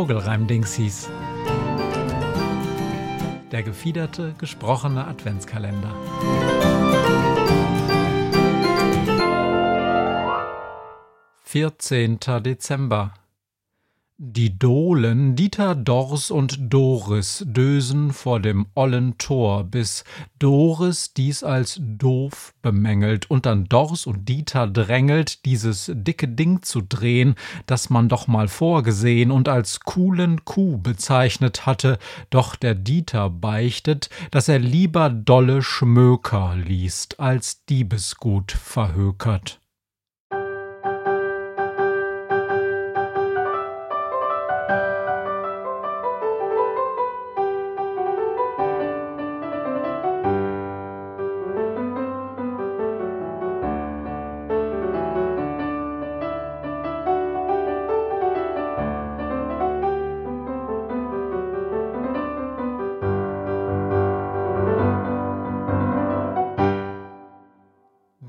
Vogelreim-Dingsies. Der gefiederte, gesprochene Adventskalender. Vierzehnter Dezember die Dohlen Dieter, Dors und Doris dösen vor dem ollen Tor, bis Doris dies als doof bemängelt und dann Dors und Dieter drängelt, dieses dicke Ding zu drehen, das man doch mal vorgesehen und als coolen Kuh bezeichnet hatte, doch der Dieter beichtet, dass er lieber dolle Schmöker liest, als Diebesgut verhökert.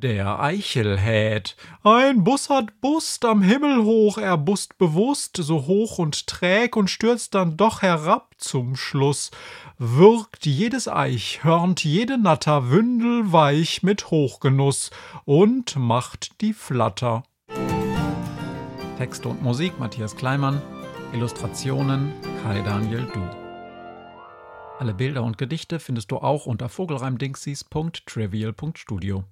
Der Eichelhät. Ein Bus hat Bust am Himmel hoch, er bust bewusst, so hoch und träg und stürzt dann doch herab zum Schluss. Würgt jedes Eich, hörnt jede Natter wündelweich mit Hochgenuss und macht die Flatter. Texte und Musik Matthias Kleimann, Illustrationen Kai Daniel Du. Alle Bilder und Gedichte findest du auch unter vogelreimdingsies.trivial.studio.